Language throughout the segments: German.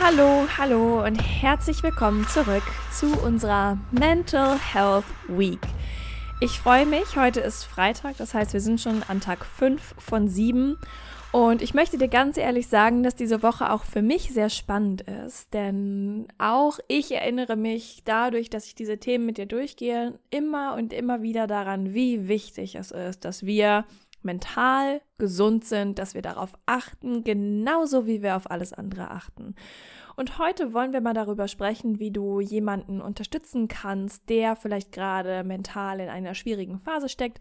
hallo, hallo und herzlich willkommen zurück zu unserer Mental Health Week. Ich freue mich, heute ist Freitag, das heißt, wir sind schon an Tag 5 von 7 und ich möchte dir ganz ehrlich sagen, dass diese Woche auch für mich sehr spannend ist, denn auch ich erinnere mich dadurch, dass ich diese Themen mit dir durchgehe, immer und immer wieder daran, wie wichtig es ist, dass wir mental gesund sind, dass wir darauf achten, genauso wie wir auf alles andere achten. Und heute wollen wir mal darüber sprechen, wie du jemanden unterstützen kannst, der vielleicht gerade mental in einer schwierigen Phase steckt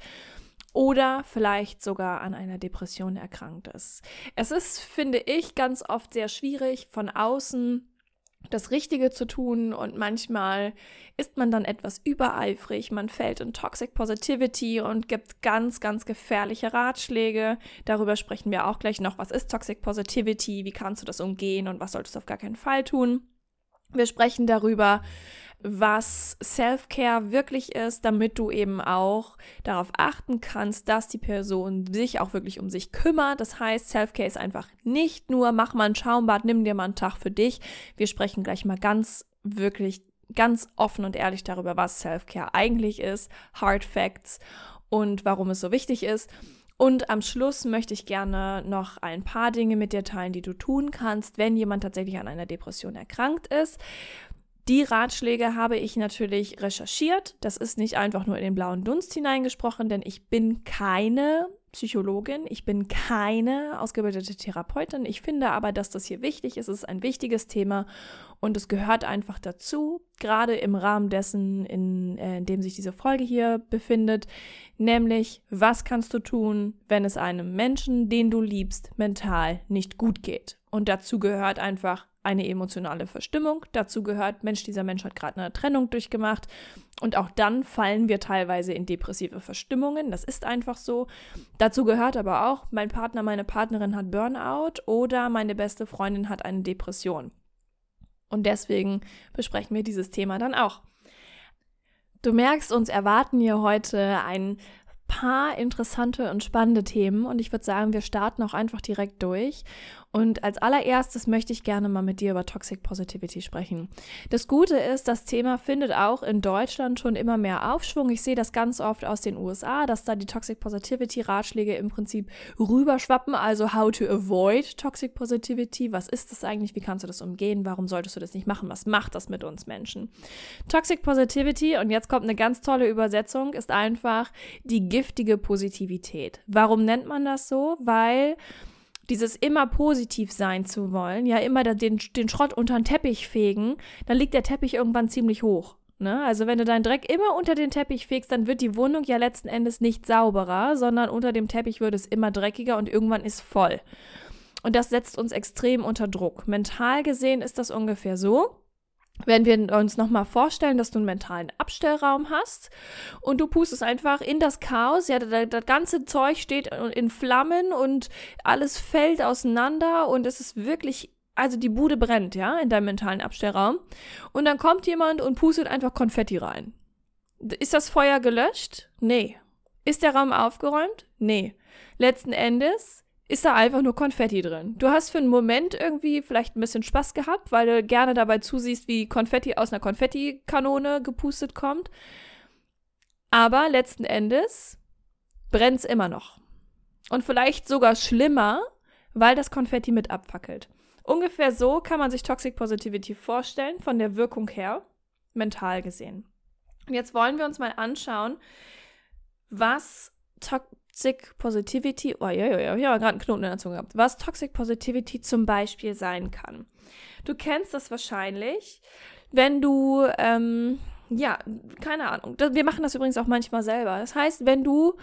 oder vielleicht sogar an einer Depression erkrankt ist. Es ist, finde ich, ganz oft sehr schwierig von außen das Richtige zu tun und manchmal ist man dann etwas übereifrig, man fällt in Toxic Positivity und gibt ganz, ganz gefährliche Ratschläge. Darüber sprechen wir auch gleich noch. Was ist Toxic Positivity? Wie kannst du das umgehen und was solltest du auf gar keinen Fall tun? Wir sprechen darüber, was Self-Care wirklich ist, damit du eben auch darauf achten kannst, dass die Person sich auch wirklich um sich kümmert. Das heißt, Self-Care ist einfach nicht nur, mach mal ein Schaumbad, nimm dir mal einen Tag für dich. Wir sprechen gleich mal ganz wirklich ganz offen und ehrlich darüber, was Self-Care eigentlich ist, Hard Facts und warum es so wichtig ist. Und am Schluss möchte ich gerne noch ein paar Dinge mit dir teilen, die du tun kannst, wenn jemand tatsächlich an einer Depression erkrankt ist. Die Ratschläge habe ich natürlich recherchiert. Das ist nicht einfach nur in den blauen Dunst hineingesprochen, denn ich bin keine Psychologin, ich bin keine ausgebildete Therapeutin. Ich finde aber, dass das hier wichtig ist. Es ist ein wichtiges Thema und es gehört einfach dazu, gerade im Rahmen dessen, in, äh, in dem sich diese Folge hier befindet, nämlich was kannst du tun, wenn es einem Menschen, den du liebst, mental nicht gut geht. Und dazu gehört einfach eine emotionale Verstimmung. Dazu gehört, Mensch, dieser Mensch hat gerade eine Trennung durchgemacht. Und auch dann fallen wir teilweise in depressive Verstimmungen. Das ist einfach so. Dazu gehört aber auch, mein Partner, meine Partnerin hat Burnout oder meine beste Freundin hat eine Depression. Und deswegen besprechen wir dieses Thema dann auch. Du merkst, uns erwarten hier heute ein paar interessante und spannende Themen und ich würde sagen, wir starten auch einfach direkt durch. Und als allererstes möchte ich gerne mal mit dir über Toxic Positivity sprechen. Das Gute ist, das Thema findet auch in Deutschland schon immer mehr Aufschwung. Ich sehe das ganz oft aus den USA, dass da die Toxic Positivity Ratschläge im Prinzip rüberschwappen. Also how to avoid Toxic Positivity. Was ist das eigentlich? Wie kannst du das umgehen? Warum solltest du das nicht machen? Was macht das mit uns Menschen? Toxic Positivity, und jetzt kommt eine ganz tolle Übersetzung, ist einfach die giftige Positivität. Warum nennt man das so? Weil dieses immer positiv sein zu wollen, ja, immer den, den Schrott unter den Teppich fegen, dann liegt der Teppich irgendwann ziemlich hoch. Ne? Also wenn du deinen Dreck immer unter den Teppich fegst, dann wird die Wohnung ja letzten Endes nicht sauberer, sondern unter dem Teppich wird es immer dreckiger und irgendwann ist voll. Und das setzt uns extrem unter Druck. Mental gesehen ist das ungefähr so wenn wir uns nochmal vorstellen, dass du einen mentalen Abstellraum hast und du pustest einfach in das Chaos, ja, das, das, ganze Zeug steht in Flammen und alles fällt auseinander und es ist wirklich, also die Bude brennt, ja, in deinem mentalen Abstellraum. Und dann kommt jemand und pustet einfach Konfetti rein. Ist das Feuer gelöscht? Nee. Ist der Raum aufgeräumt? Nee. Letzten Endes ist da einfach nur Konfetti drin. Du hast für einen Moment irgendwie vielleicht ein bisschen Spaß gehabt, weil du gerne dabei zusiehst, wie Konfetti aus einer Konfettikanone gepustet kommt. Aber letzten Endes brennt es immer noch. Und vielleicht sogar schlimmer, weil das Konfetti mit abfackelt. Ungefähr so kann man sich Toxic Positivity vorstellen, von der Wirkung her, mental gesehen. Und jetzt wollen wir uns mal anschauen, was to Toxic Positivity, oh ja, ja, ja, ich habe gerade einen Knoten in der Zunge gehabt, was Toxic Positivity zum Beispiel sein kann. Du kennst das wahrscheinlich, wenn du, ähm, ja, keine Ahnung, wir machen das übrigens auch manchmal selber. Das heißt, wenn du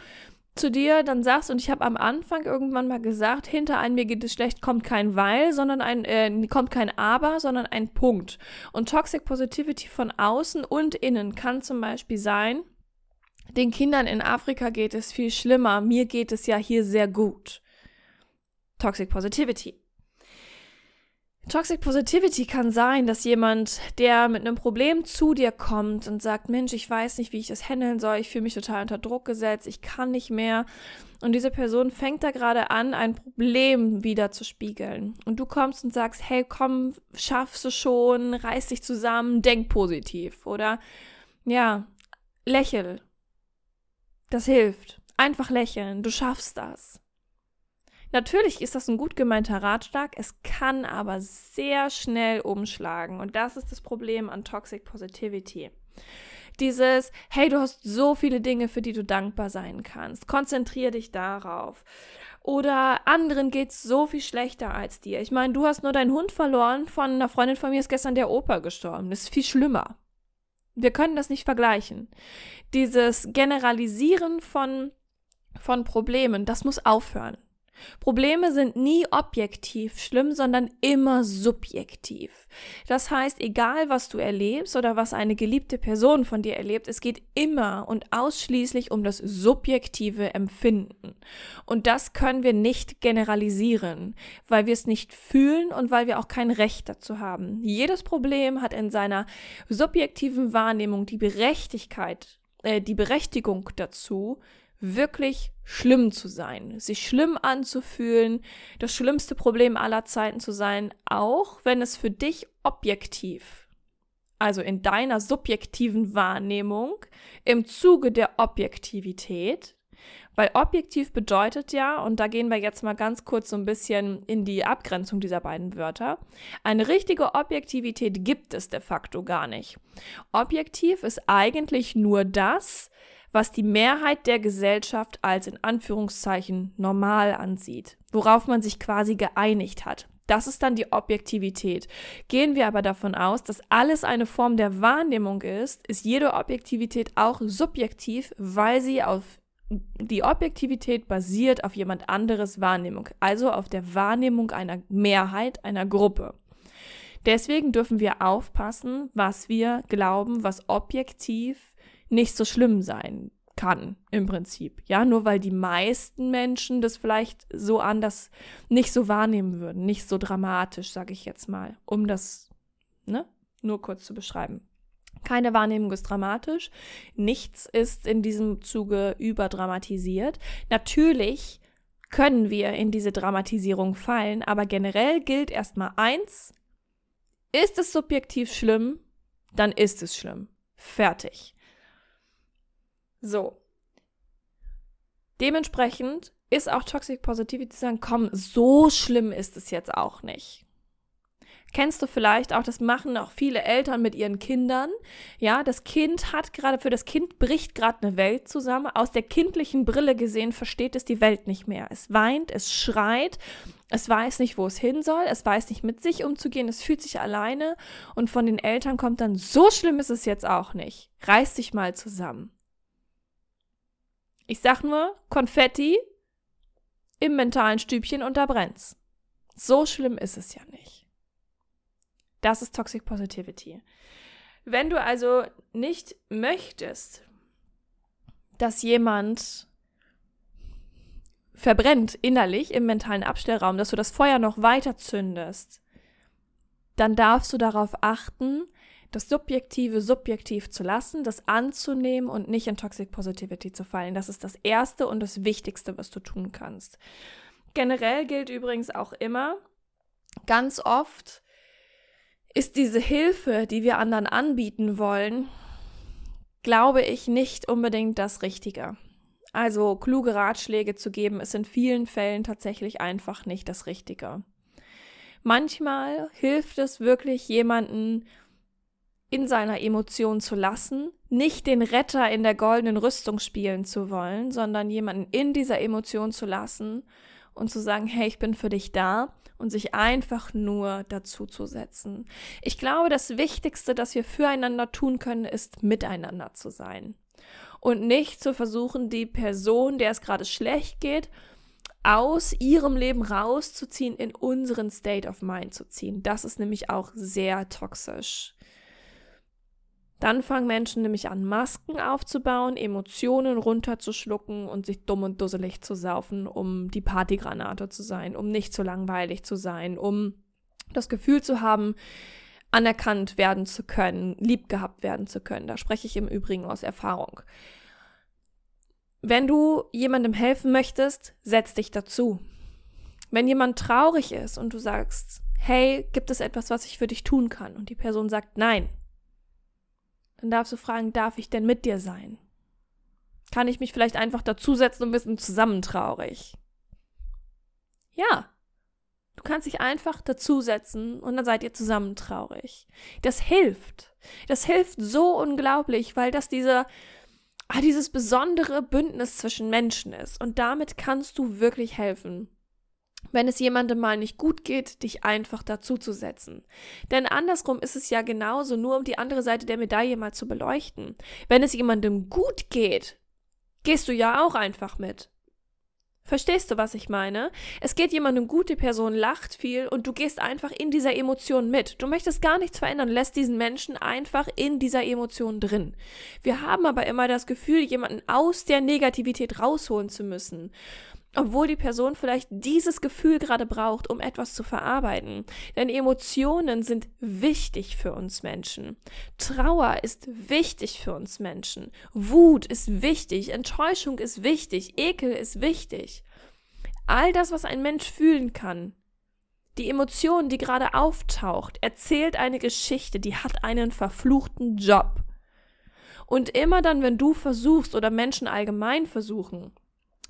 zu dir dann sagst, und ich habe am Anfang irgendwann mal gesagt, hinter ein mir geht es schlecht, kommt kein Weil, sondern ein, äh, kommt kein Aber, sondern ein Punkt. Und Toxic Positivity von außen und innen kann zum Beispiel sein, den Kindern in Afrika geht es viel schlimmer, mir geht es ja hier sehr gut. Toxic Positivity. Toxic Positivity kann sein, dass jemand, der mit einem Problem zu dir kommt und sagt, Mensch, ich weiß nicht, wie ich das handeln soll, ich fühle mich total unter Druck gesetzt, ich kann nicht mehr. Und diese Person fängt da gerade an, ein Problem wieder zu spiegeln. Und du kommst und sagst, hey, komm, schaffst du schon, reiß dich zusammen, denk positiv. Oder ja, lächel. Das hilft. Einfach lächeln, du schaffst das. Natürlich ist das ein gut gemeinter Ratschlag, es kann aber sehr schnell umschlagen und das ist das Problem an Toxic Positivity. Dieses, hey, du hast so viele Dinge, für die du dankbar sein kannst. Konzentrier dich darauf. Oder anderen geht's so viel schlechter als dir. Ich meine, du hast nur deinen Hund verloren, von einer Freundin von mir ist gestern der Opa gestorben. Das ist viel schlimmer. Wir können das nicht vergleichen. Dieses Generalisieren von, von Problemen, das muss aufhören. Probleme sind nie objektiv schlimm, sondern immer subjektiv. Das heißt, egal was du erlebst oder was eine geliebte Person von dir erlebt, es geht immer und ausschließlich um das subjektive Empfinden. Und das können wir nicht generalisieren, weil wir es nicht fühlen und weil wir auch kein Recht dazu haben. Jedes Problem hat in seiner subjektiven Wahrnehmung die Berechtigkeit, äh, die Berechtigung dazu, wirklich schlimm zu sein, sich schlimm anzufühlen, das schlimmste Problem aller Zeiten zu sein, auch wenn es für dich objektiv, also in deiner subjektiven Wahrnehmung, im Zuge der Objektivität, weil objektiv bedeutet ja, und da gehen wir jetzt mal ganz kurz so ein bisschen in die Abgrenzung dieser beiden Wörter, eine richtige Objektivität gibt es de facto gar nicht. Objektiv ist eigentlich nur das, was die Mehrheit der Gesellschaft als in Anführungszeichen normal ansieht, worauf man sich quasi geeinigt hat. Das ist dann die Objektivität. Gehen wir aber davon aus, dass alles eine Form der Wahrnehmung ist, ist jede Objektivität auch subjektiv, weil sie auf die Objektivität basiert auf jemand anderes Wahrnehmung, also auf der Wahrnehmung einer Mehrheit, einer Gruppe. Deswegen dürfen wir aufpassen, was wir glauben, was objektiv nicht so schlimm sein kann, im Prinzip. Ja, nur weil die meisten Menschen das vielleicht so anders nicht so wahrnehmen würden, nicht so dramatisch, sage ich jetzt mal, um das, ne, nur kurz zu beschreiben. Keine Wahrnehmung ist dramatisch. Nichts ist in diesem Zuge überdramatisiert. Natürlich können wir in diese Dramatisierung fallen, aber generell gilt erstmal eins. Ist es subjektiv schlimm, dann ist es schlimm. Fertig. So. Dementsprechend ist auch Toxic Positivity zu sagen, komm, so schlimm ist es jetzt auch nicht. Kennst du vielleicht auch, das machen auch viele Eltern mit ihren Kindern. Ja, das Kind hat gerade, für das Kind bricht gerade eine Welt zusammen. Aus der kindlichen Brille gesehen versteht es die Welt nicht mehr. Es weint, es schreit, es weiß nicht, wo es hin soll, es weiß nicht, mit sich umzugehen, es fühlt sich alleine und von den Eltern kommt dann, so schlimm ist es jetzt auch nicht. Reiß dich mal zusammen. Ich sag nur Konfetti im mentalen Stübchen und da brennt's. So schlimm ist es ja nicht. Das ist Toxic Positivity. Wenn du also nicht möchtest, dass jemand verbrennt innerlich im mentalen Abstellraum, dass du das Feuer noch weiter zündest, dann darfst du darauf achten, das Subjektive subjektiv zu lassen, das anzunehmen und nicht in Toxic Positivity zu fallen. Das ist das Erste und das Wichtigste, was du tun kannst. Generell gilt übrigens auch immer, ganz oft ist diese Hilfe, die wir anderen anbieten wollen, glaube ich, nicht unbedingt das Richtige. Also kluge Ratschläge zu geben, ist in vielen Fällen tatsächlich einfach nicht das Richtige. Manchmal hilft es wirklich jemanden in seiner Emotion zu lassen, nicht den Retter in der goldenen Rüstung spielen zu wollen, sondern jemanden in dieser Emotion zu lassen und zu sagen, hey, ich bin für dich da und sich einfach nur dazu zu setzen. Ich glaube, das Wichtigste, das wir füreinander tun können, ist miteinander zu sein. und nicht zu versuchen, die Person, der es gerade schlecht geht, aus ihrem Leben rauszuziehen, in unseren State of Mind zu ziehen. Das ist nämlich auch sehr toxisch. Dann fangen Menschen nämlich an, Masken aufzubauen, Emotionen runterzuschlucken und sich dumm und dusselig zu saufen, um die Partygranate zu sein, um nicht zu langweilig zu sein, um das Gefühl zu haben, anerkannt werden zu können, lieb gehabt werden zu können. Da spreche ich im Übrigen aus Erfahrung. Wenn du jemandem helfen möchtest, setz dich dazu. Wenn jemand traurig ist und du sagst, hey, gibt es etwas, was ich für dich tun kann? Und die Person sagt nein, dann darfst du fragen, darf ich denn mit dir sein? Kann ich mich vielleicht einfach dazusetzen und wir sind zusammen traurig? Ja, Du kannst dich einfach dazusetzen und dann seid ihr zusammen traurig. Das hilft. Das hilft so unglaublich, weil das diese, ah, dieses besondere Bündnis zwischen Menschen ist. Und damit kannst du wirklich helfen. Wenn es jemandem mal nicht gut geht, dich einfach dazuzusetzen. Denn andersrum ist es ja genauso, nur um die andere Seite der Medaille mal zu beleuchten. Wenn es jemandem gut geht, gehst du ja auch einfach mit. Verstehst du, was ich meine? Es geht jemandem gut, die Person lacht viel und du gehst einfach in dieser Emotion mit. Du möchtest gar nichts verändern, lässt diesen Menschen einfach in dieser Emotion drin. Wir haben aber immer das Gefühl, jemanden aus der Negativität rausholen zu müssen obwohl die Person vielleicht dieses Gefühl gerade braucht, um etwas zu verarbeiten. Denn Emotionen sind wichtig für uns Menschen. Trauer ist wichtig für uns Menschen. Wut ist wichtig, Enttäuschung ist wichtig, Ekel ist wichtig. All das, was ein Mensch fühlen kann, die Emotion, die gerade auftaucht, erzählt eine Geschichte, die hat einen verfluchten Job. Und immer dann, wenn du versuchst oder Menschen allgemein versuchen,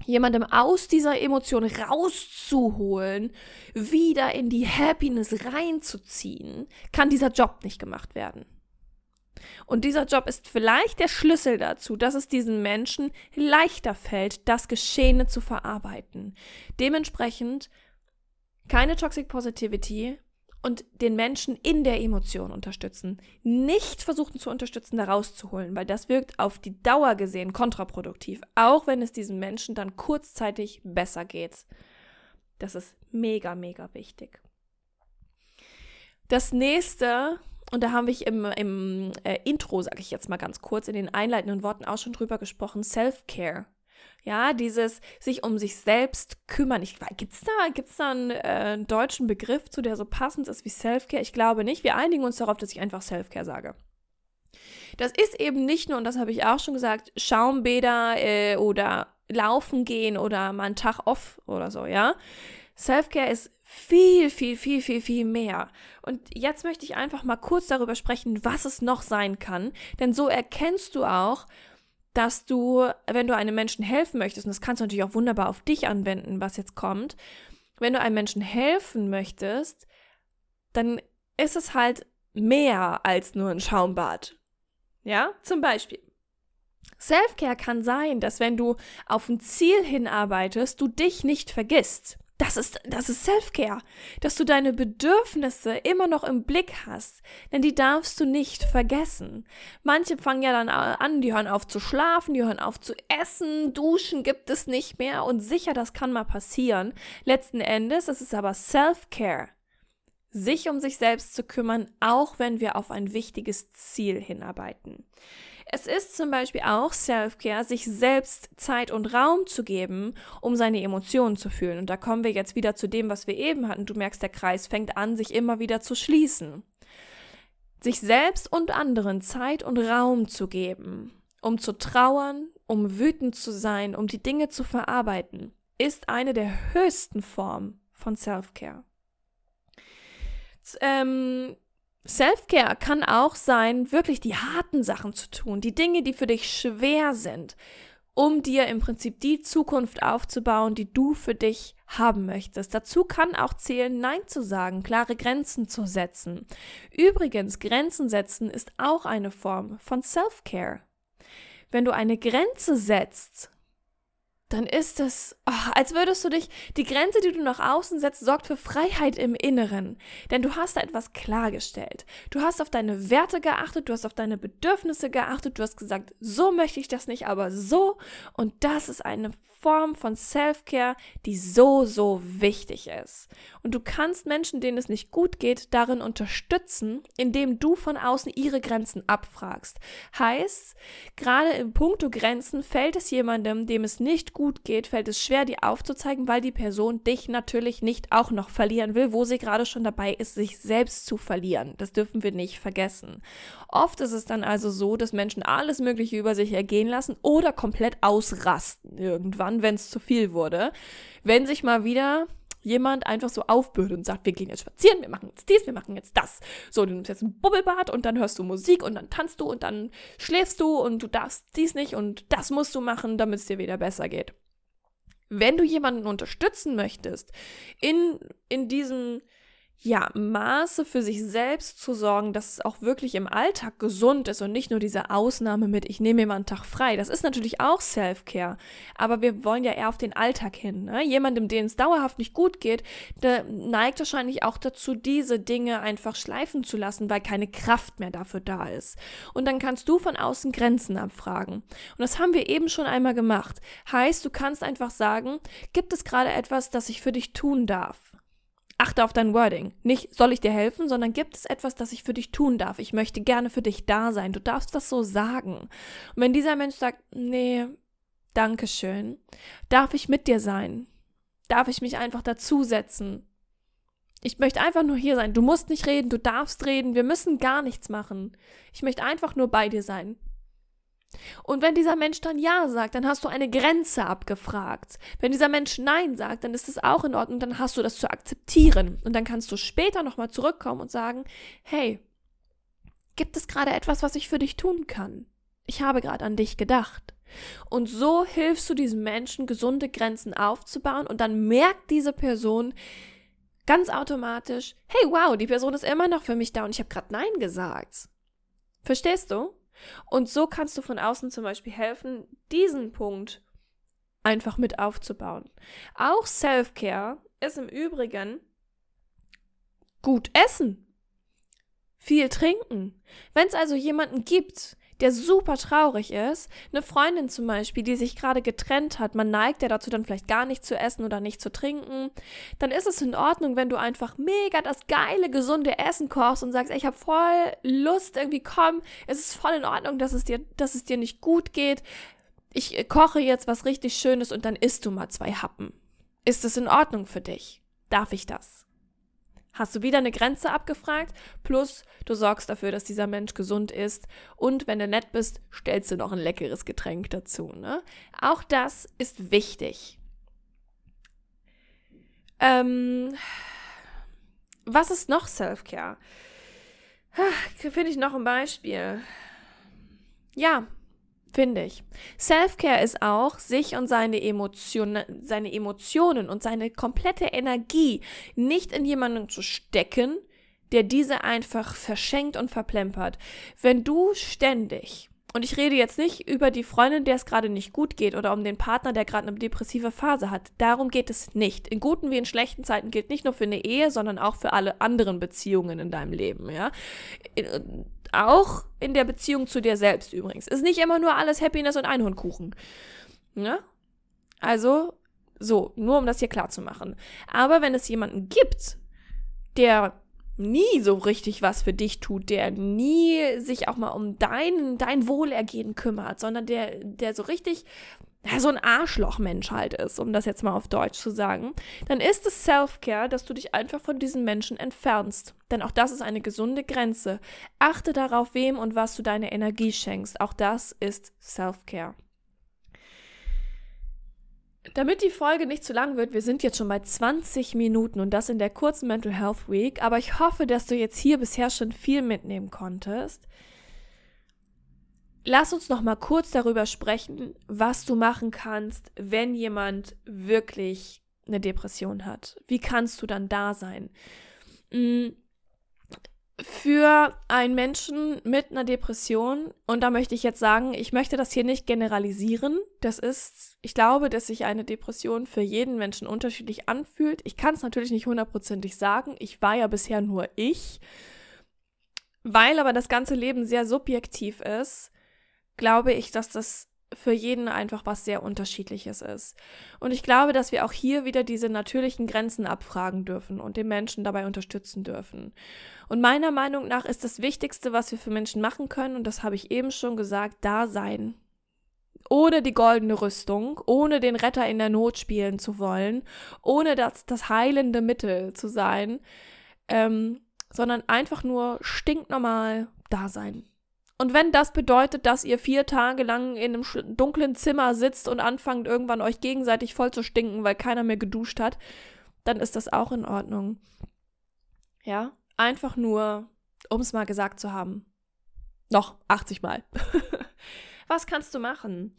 jemandem aus dieser Emotion rauszuholen, wieder in die Happiness reinzuziehen, kann dieser Job nicht gemacht werden. Und dieser Job ist vielleicht der Schlüssel dazu, dass es diesen Menschen leichter fällt, das Geschehene zu verarbeiten. Dementsprechend keine Toxic Positivity, und den Menschen in der Emotion unterstützen. Nicht versuchen zu unterstützen, da rauszuholen, weil das wirkt auf die Dauer gesehen kontraproduktiv, auch wenn es diesem Menschen dann kurzzeitig besser geht. Das ist mega, mega wichtig. Das nächste, und da haben wir im, im äh, Intro, sage ich jetzt mal ganz kurz, in den einleitenden Worten auch schon drüber gesprochen, Self-Care. Ja, dieses sich um sich selbst kümmern. Ich, gibt's da, gibt's da einen äh, deutschen Begriff zu, der so passend ist wie Self-Care? Ich glaube nicht. Wir einigen uns darauf, dass ich einfach Self-Care sage. Das ist eben nicht nur, und das habe ich auch schon gesagt, Schaumbäder äh, oder laufen gehen oder mal einen Tag off oder so, ja. Self-Care ist viel, viel, viel, viel, viel mehr. Und jetzt möchte ich einfach mal kurz darüber sprechen, was es noch sein kann. Denn so erkennst du auch, dass du, wenn du einem Menschen helfen möchtest, und das kannst du natürlich auch wunderbar auf dich anwenden, was jetzt kommt, wenn du einem Menschen helfen möchtest, dann ist es halt mehr als nur ein Schaumbad. Ja, zum Beispiel. Selfcare kann sein, dass wenn du auf ein Ziel hinarbeitest, du dich nicht vergisst. Das ist, das ist Self-Care, dass du deine Bedürfnisse immer noch im Blick hast, denn die darfst du nicht vergessen. Manche fangen ja dann an, die hören auf zu schlafen, die hören auf zu essen, duschen gibt es nicht mehr und sicher, das kann mal passieren. Letzten Endes, es ist aber Self-Care, sich um sich selbst zu kümmern, auch wenn wir auf ein wichtiges Ziel hinarbeiten. Es ist zum Beispiel auch Self-Care, sich selbst Zeit und Raum zu geben, um seine Emotionen zu fühlen. Und da kommen wir jetzt wieder zu dem, was wir eben hatten. Du merkst, der Kreis fängt an, sich immer wieder zu schließen. Sich selbst und anderen Zeit und Raum zu geben, um zu trauern, um wütend zu sein, um die Dinge zu verarbeiten, ist eine der höchsten Formen von Self-Care. Ähm, Self-Care kann auch sein, wirklich die harten Sachen zu tun, die Dinge, die für dich schwer sind, um dir im Prinzip die Zukunft aufzubauen, die du für dich haben möchtest. Dazu kann auch zählen, Nein zu sagen, klare Grenzen zu setzen. Übrigens, Grenzen setzen ist auch eine Form von Self-Care. Wenn du eine Grenze setzt, dann ist es, oh, als würdest du dich, die Grenze, die du nach außen setzt, sorgt für Freiheit im Inneren. Denn du hast da etwas klargestellt. Du hast auf deine Werte geachtet, du hast auf deine Bedürfnisse geachtet, du hast gesagt, so möchte ich das nicht, aber so. Und das ist eine Form von Self-Care, die so, so wichtig ist. Und du kannst Menschen, denen es nicht gut geht, darin unterstützen, indem du von außen ihre Grenzen abfragst. Heißt, gerade im Punkto Grenzen fällt es jemandem, dem es nicht gut geht, fällt es schwer, die aufzuzeigen, weil die Person dich natürlich nicht auch noch verlieren will, wo sie gerade schon dabei ist, sich selbst zu verlieren. Das dürfen wir nicht vergessen. Oft ist es dann also so, dass Menschen alles Mögliche über sich ergehen lassen oder komplett ausrasten irgendwann, wenn es zu viel wurde. Wenn sich mal wieder jemand einfach so aufbürdet und sagt, wir gehen jetzt spazieren, wir machen jetzt dies, wir machen jetzt das. So, du nimmst jetzt ein Bubbelbad und dann hörst du Musik und dann tanzt du und dann schläfst du und du darfst dies nicht und das musst du machen, damit es dir wieder besser geht. Wenn du jemanden unterstützen möchtest in, in diesem ja, Maße für sich selbst zu sorgen, dass es auch wirklich im Alltag gesund ist und nicht nur diese Ausnahme mit, ich nehme mir mal einen Tag frei. Das ist natürlich auch Self-Care, aber wir wollen ja eher auf den Alltag hin. Ne? Jemandem, dem es dauerhaft nicht gut geht, der neigt wahrscheinlich auch dazu, diese Dinge einfach schleifen zu lassen, weil keine Kraft mehr dafür da ist. Und dann kannst du von außen Grenzen abfragen. Und das haben wir eben schon einmal gemacht. Heißt, du kannst einfach sagen, gibt es gerade etwas, das ich für dich tun darf? Achte auf dein Wording. Nicht soll ich dir helfen, sondern gibt es etwas, das ich für dich tun darf. Ich möchte gerne für dich da sein. Du darfst das so sagen. Und wenn dieser Mensch sagt, nee, danke schön, darf ich mit dir sein? Darf ich mich einfach dazusetzen? Ich möchte einfach nur hier sein. Du musst nicht reden, du darfst reden. Wir müssen gar nichts machen. Ich möchte einfach nur bei dir sein. Und wenn dieser Mensch dann Ja sagt, dann hast du eine Grenze abgefragt. Wenn dieser Mensch Nein sagt, dann ist es auch in Ordnung, dann hast du das zu akzeptieren. Und dann kannst du später nochmal zurückkommen und sagen, hey, gibt es gerade etwas, was ich für dich tun kann? Ich habe gerade an dich gedacht. Und so hilfst du diesem Menschen, gesunde Grenzen aufzubauen und dann merkt diese Person ganz automatisch, hey, wow, die Person ist immer noch für mich da und ich habe gerade Nein gesagt. Verstehst du? Und so kannst du von außen zum Beispiel helfen, diesen Punkt einfach mit aufzubauen. Auch Self-Care ist im Übrigen gut essen, viel trinken. Wenn es also jemanden gibt, der super traurig ist, eine Freundin zum Beispiel, die sich gerade getrennt hat, man neigt ja dazu, dann vielleicht gar nicht zu essen oder nicht zu trinken, dann ist es in Ordnung, wenn du einfach mega das geile, gesunde Essen kochst und sagst, ey, ich habe voll Lust, irgendwie komm, es ist voll in Ordnung, dass es dir, dass es dir nicht gut geht. Ich koche jetzt was richtig Schönes und dann isst du mal zwei Happen. Ist es in Ordnung für dich? Darf ich das? Hast du wieder eine Grenze abgefragt, plus du sorgst dafür, dass dieser Mensch gesund ist und wenn du nett bist, stellst du noch ein leckeres Getränk dazu. Ne? Auch das ist wichtig. Ähm, was ist noch Self-Care? Finde ich noch ein Beispiel. Ja, finde ich. Self-Care ist auch, sich und seine Emotionen, seine Emotionen und seine komplette Energie nicht in jemanden zu stecken, der diese einfach verschenkt und verplempert. Wenn du ständig und ich rede jetzt nicht über die Freundin, der es gerade nicht gut geht oder um den Partner, der gerade eine depressive Phase hat. Darum geht es nicht. In guten wie in schlechten Zeiten gilt nicht nur für eine Ehe, sondern auch für alle anderen Beziehungen in deinem Leben, ja. Auch in der Beziehung zu dir selbst übrigens. Ist nicht immer nur alles Happiness und Einhornkuchen. Ja? Also, so, nur um das hier klar zu machen. Aber wenn es jemanden gibt, der nie so richtig was für dich tut, der nie sich auch mal um dein, dein Wohlergehen kümmert, sondern der, der so richtig ja, so ein Arschlochmensch halt ist, um das jetzt mal auf Deutsch zu sagen, dann ist es Self-Care, dass du dich einfach von diesen Menschen entfernst. Denn auch das ist eine gesunde Grenze. Achte darauf, wem und was du deine Energie schenkst. Auch das ist Self-Care. Damit die Folge nicht zu lang wird, wir sind jetzt schon bei 20 Minuten und das in der kurzen Mental Health Week, aber ich hoffe, dass du jetzt hier bisher schon viel mitnehmen konntest. Lass uns noch mal kurz darüber sprechen, was du machen kannst, wenn jemand wirklich eine Depression hat. Wie kannst du dann da sein? Mm, für einen Menschen mit einer Depression, und da möchte ich jetzt sagen, ich möchte das hier nicht generalisieren. Das ist, ich glaube, dass sich eine Depression für jeden Menschen unterschiedlich anfühlt. Ich kann es natürlich nicht hundertprozentig sagen. Ich war ja bisher nur ich. Weil aber das ganze Leben sehr subjektiv ist, glaube ich, dass das für jeden einfach was sehr unterschiedliches ist. Und ich glaube, dass wir auch hier wieder diese natürlichen Grenzen abfragen dürfen und den Menschen dabei unterstützen dürfen. Und meiner Meinung nach ist das Wichtigste, was wir für Menschen machen können, und das habe ich eben schon gesagt, da sein. Ohne die goldene Rüstung, ohne den Retter in der Not spielen zu wollen, ohne das, das heilende Mittel zu sein, ähm, sondern einfach nur stinknormal da sein. Und wenn das bedeutet, dass ihr vier Tage lang in einem dunklen Zimmer sitzt und anfangt irgendwann euch gegenseitig voll zu stinken, weil keiner mehr geduscht hat, dann ist das auch in Ordnung. Ja, einfach nur, um es mal gesagt zu haben. Noch 80 Mal. Was kannst du machen?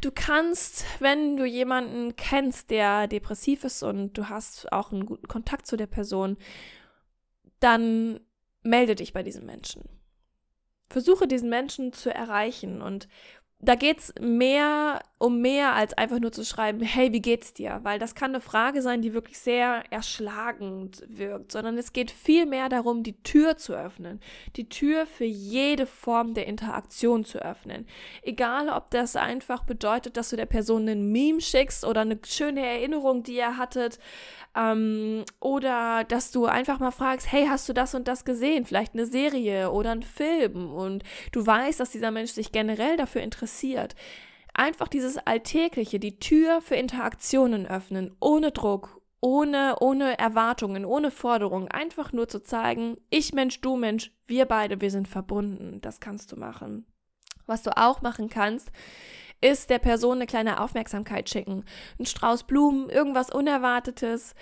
Du kannst, wenn du jemanden kennst, der depressiv ist und du hast auch einen guten Kontakt zu der Person, dann melde dich bei diesem Menschen versuche diesen Menschen zu erreichen. Und da geht es mehr um mehr als einfach nur zu schreiben, hey, wie geht's dir? Weil das kann eine Frage sein, die wirklich sehr erschlagend wirkt, sondern es geht viel mehr darum, die Tür zu öffnen, die Tür für jede Form der Interaktion zu öffnen. Egal, ob das einfach bedeutet, dass du der Person einen Meme schickst oder eine schöne Erinnerung, die ihr hattet, ähm, oder dass du einfach mal fragst, hey, hast du das und das gesehen? Vielleicht eine Serie oder ein Film und du weißt, dass dieser Mensch sich generell dafür interessiert. Einfach dieses Alltägliche, die Tür für Interaktionen öffnen, ohne Druck, ohne, ohne Erwartungen, ohne Forderungen, einfach nur zu zeigen, ich Mensch, du Mensch, wir beide, wir sind verbunden. Das kannst du machen. Was du auch machen kannst, ist der Person eine kleine Aufmerksamkeit schicken. Ein Strauß Blumen, irgendwas Unerwartetes.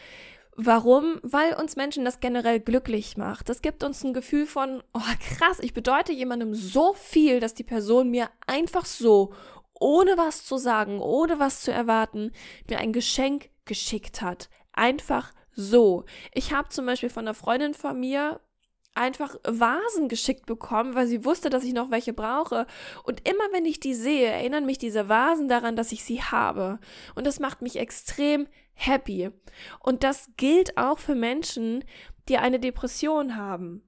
Warum? Weil uns Menschen das generell glücklich macht. Das gibt uns ein Gefühl von, oh krass, ich bedeute jemandem so viel, dass die Person mir einfach so, ohne was zu sagen, ohne was zu erwarten, mir ein Geschenk geschickt hat. Einfach so. Ich habe zum Beispiel von einer Freundin von mir einfach Vasen geschickt bekommen, weil sie wusste, dass ich noch welche brauche. Und immer wenn ich die sehe, erinnern mich diese Vasen daran, dass ich sie habe. Und das macht mich extrem happy. Und das gilt auch für Menschen, die eine Depression haben.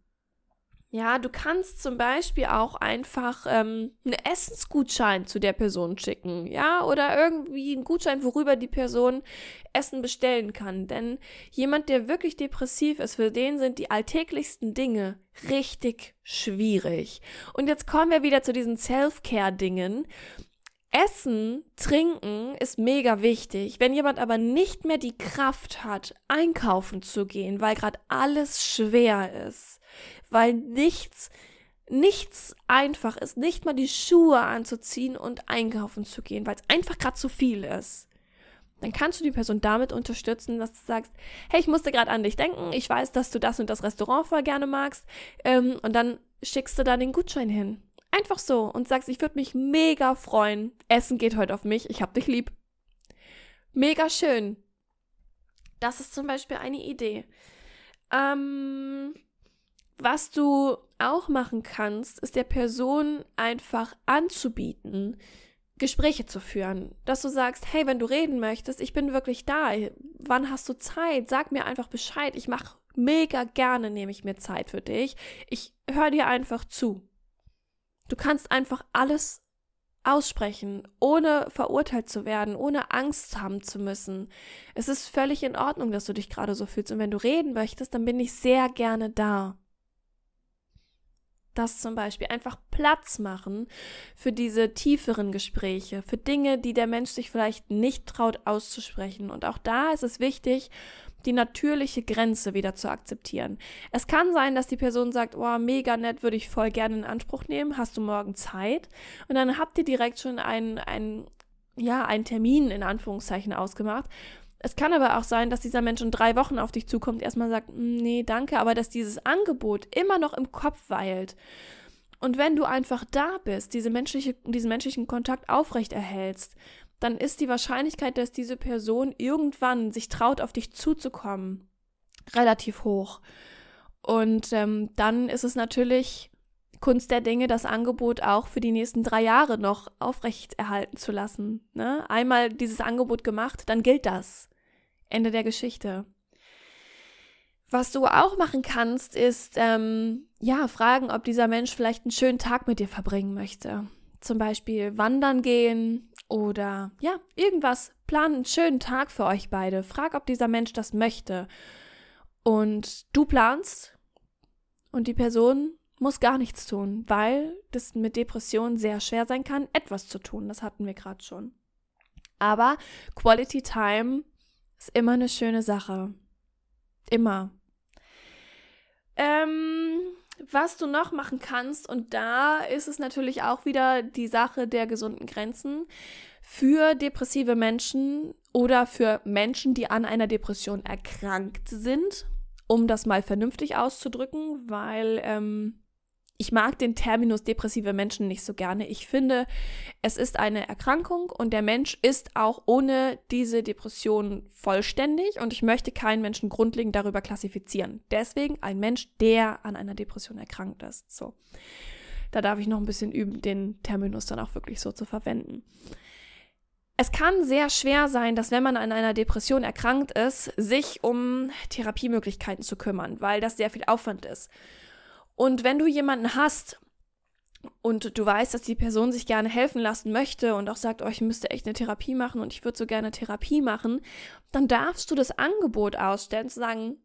Ja, du kannst zum Beispiel auch einfach ähm, einen Essensgutschein zu der Person schicken, ja, oder irgendwie einen Gutschein, worüber die Person Essen bestellen kann. Denn jemand, der wirklich depressiv ist, für den sind die alltäglichsten Dinge richtig schwierig. Und jetzt kommen wir wieder zu diesen Self-Care-Dingen. Essen, trinken ist mega wichtig. Wenn jemand aber nicht mehr die Kraft hat, einkaufen zu gehen, weil gerade alles schwer ist, weil nichts, nichts einfach ist, nicht mal die Schuhe anzuziehen und einkaufen zu gehen, weil es einfach gerade zu viel ist. Dann kannst du die Person damit unterstützen, dass du sagst, hey, ich musste gerade an dich denken, ich weiß, dass du das und das Restaurant voll gerne magst, ähm, und dann schickst du da den Gutschein hin. Einfach so und sagst, ich würde mich mega freuen. Essen geht heute auf mich, ich hab dich lieb. Mega schön. Das ist zum Beispiel eine Idee. Ähm, was du auch machen kannst, ist der Person einfach anzubieten, Gespräche zu führen. Dass du sagst, hey, wenn du reden möchtest, ich bin wirklich da. Wann hast du Zeit? Sag mir einfach Bescheid. Ich mache mega gerne, nehme ich mir Zeit für dich. Ich höre dir einfach zu. Du kannst einfach alles aussprechen, ohne verurteilt zu werden, ohne Angst haben zu müssen. Es ist völlig in Ordnung, dass du dich gerade so fühlst. Und wenn du reden möchtest, dann bin ich sehr gerne da. Das zum Beispiel einfach Platz machen für diese tieferen Gespräche, für Dinge, die der Mensch sich vielleicht nicht traut auszusprechen. Und auch da ist es wichtig, die natürliche Grenze wieder zu akzeptieren. Es kann sein, dass die Person sagt, oh, mega nett, würde ich voll gerne in Anspruch nehmen, hast du morgen Zeit? Und dann habt ihr direkt schon einen, einen ja, einen Termin in Anführungszeichen ausgemacht es kann aber auch sein, dass dieser Mensch in drei Wochen auf dich zukommt, erstmal sagt, hm, nee, danke, aber dass dieses Angebot immer noch im Kopf weilt. Und wenn du einfach da bist, diese menschliche, diesen menschlichen Kontakt aufrecht erhältst, dann ist die Wahrscheinlichkeit, dass diese Person irgendwann sich traut, auf dich zuzukommen, relativ hoch. Und ähm, dann ist es natürlich Kunst der Dinge, das Angebot auch für die nächsten drei Jahre noch aufrechterhalten zu lassen. Ne? Einmal dieses Angebot gemacht, dann gilt das. Ende der Geschichte. Was du auch machen kannst, ist ähm, ja fragen, ob dieser Mensch vielleicht einen schönen Tag mit dir verbringen möchte. Zum Beispiel wandern gehen oder ja, irgendwas. Plan einen schönen Tag für euch beide. Frag, ob dieser Mensch das möchte. Und du planst und die Person muss gar nichts tun, weil das mit Depressionen sehr schwer sein kann, etwas zu tun. Das hatten wir gerade schon. Aber Quality Time ist immer eine schöne Sache. Immer. Ähm, was du noch machen kannst, und da ist es natürlich auch wieder die Sache der gesunden Grenzen für depressive Menschen oder für Menschen, die an einer Depression erkrankt sind, um das mal vernünftig auszudrücken, weil ähm, ich mag den Terminus depressive Menschen nicht so gerne. Ich finde, es ist eine Erkrankung und der Mensch ist auch ohne diese Depression vollständig und ich möchte keinen Menschen grundlegend darüber klassifizieren. Deswegen ein Mensch, der an einer Depression erkrankt ist. So. Da darf ich noch ein bisschen üben, den Terminus dann auch wirklich so zu verwenden. Es kann sehr schwer sein, dass wenn man an einer Depression erkrankt ist, sich um Therapiemöglichkeiten zu kümmern, weil das sehr viel Aufwand ist. Und wenn du jemanden hast und du weißt, dass die Person sich gerne helfen lassen möchte und auch sagt, oh, ich müsste echt eine Therapie machen und ich würde so gerne Therapie machen, dann darfst du das Angebot ausstellen, zu sagen,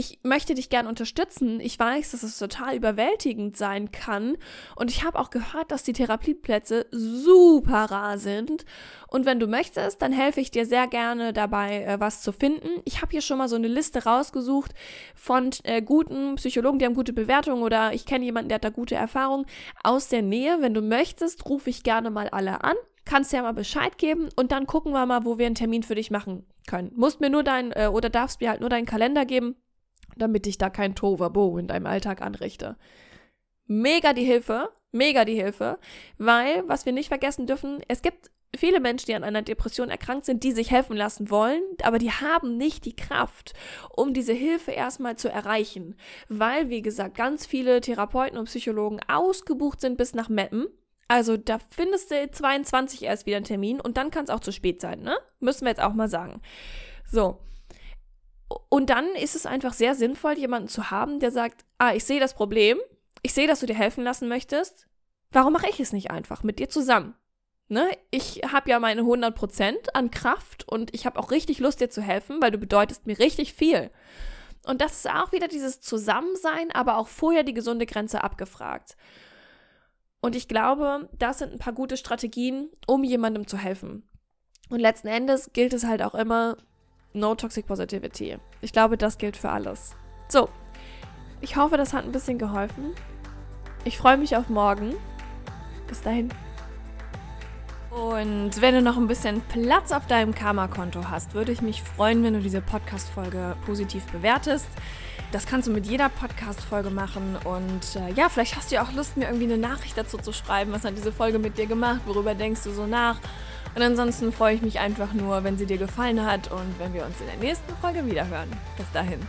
ich möchte dich gern unterstützen. Ich weiß, dass es total überwältigend sein kann. Und ich habe auch gehört, dass die Therapieplätze super rar sind. Und wenn du möchtest, dann helfe ich dir sehr gerne dabei, äh, was zu finden. Ich habe hier schon mal so eine Liste rausgesucht von äh, guten Psychologen, die haben gute Bewertungen oder ich kenne jemanden, der hat da gute Erfahrungen aus der Nähe. Wenn du möchtest, rufe ich gerne mal alle an kannst ja mal Bescheid geben und dann gucken wir mal, wo wir einen Termin für dich machen können. Musst mir nur dein äh, oder darfst mir halt nur deinen Kalender geben damit ich da kein Tovabo in deinem Alltag anrichte. Mega die Hilfe, mega die Hilfe, weil, was wir nicht vergessen dürfen, es gibt viele Menschen, die an einer Depression erkrankt sind, die sich helfen lassen wollen, aber die haben nicht die Kraft, um diese Hilfe erstmal zu erreichen, weil, wie gesagt, ganz viele Therapeuten und Psychologen ausgebucht sind bis nach Meppen. Also da findest du 22 erst wieder einen Termin und dann kann es auch zu spät sein, ne? Müssen wir jetzt auch mal sagen. So, und dann ist es einfach sehr sinnvoll, jemanden zu haben, der sagt, ah, ich sehe das Problem, ich sehe, dass du dir helfen lassen möchtest. Warum mache ich es nicht einfach mit dir zusammen? Ne? Ich habe ja meine 100% an Kraft und ich habe auch richtig Lust, dir zu helfen, weil du bedeutest mir richtig viel. Und das ist auch wieder dieses Zusammensein, aber auch vorher die gesunde Grenze abgefragt. Und ich glaube, das sind ein paar gute Strategien, um jemandem zu helfen. Und letzten Endes gilt es halt auch immer, No Toxic Positivity. Ich glaube, das gilt für alles. So, ich hoffe, das hat ein bisschen geholfen. Ich freue mich auf morgen. Bis dahin. Und wenn du noch ein bisschen Platz auf deinem Karma-Konto hast, würde ich mich freuen, wenn du diese Podcast-Folge positiv bewertest. Das kannst du mit jeder Podcast-Folge machen. Und äh, ja, vielleicht hast du ja auch Lust, mir irgendwie eine Nachricht dazu zu schreiben. Was hat diese Folge mit dir gemacht? Worüber denkst du so nach? Und ansonsten freue ich mich einfach nur, wenn sie dir gefallen hat und wenn wir uns in der nächsten Folge wiederhören. Bis dahin.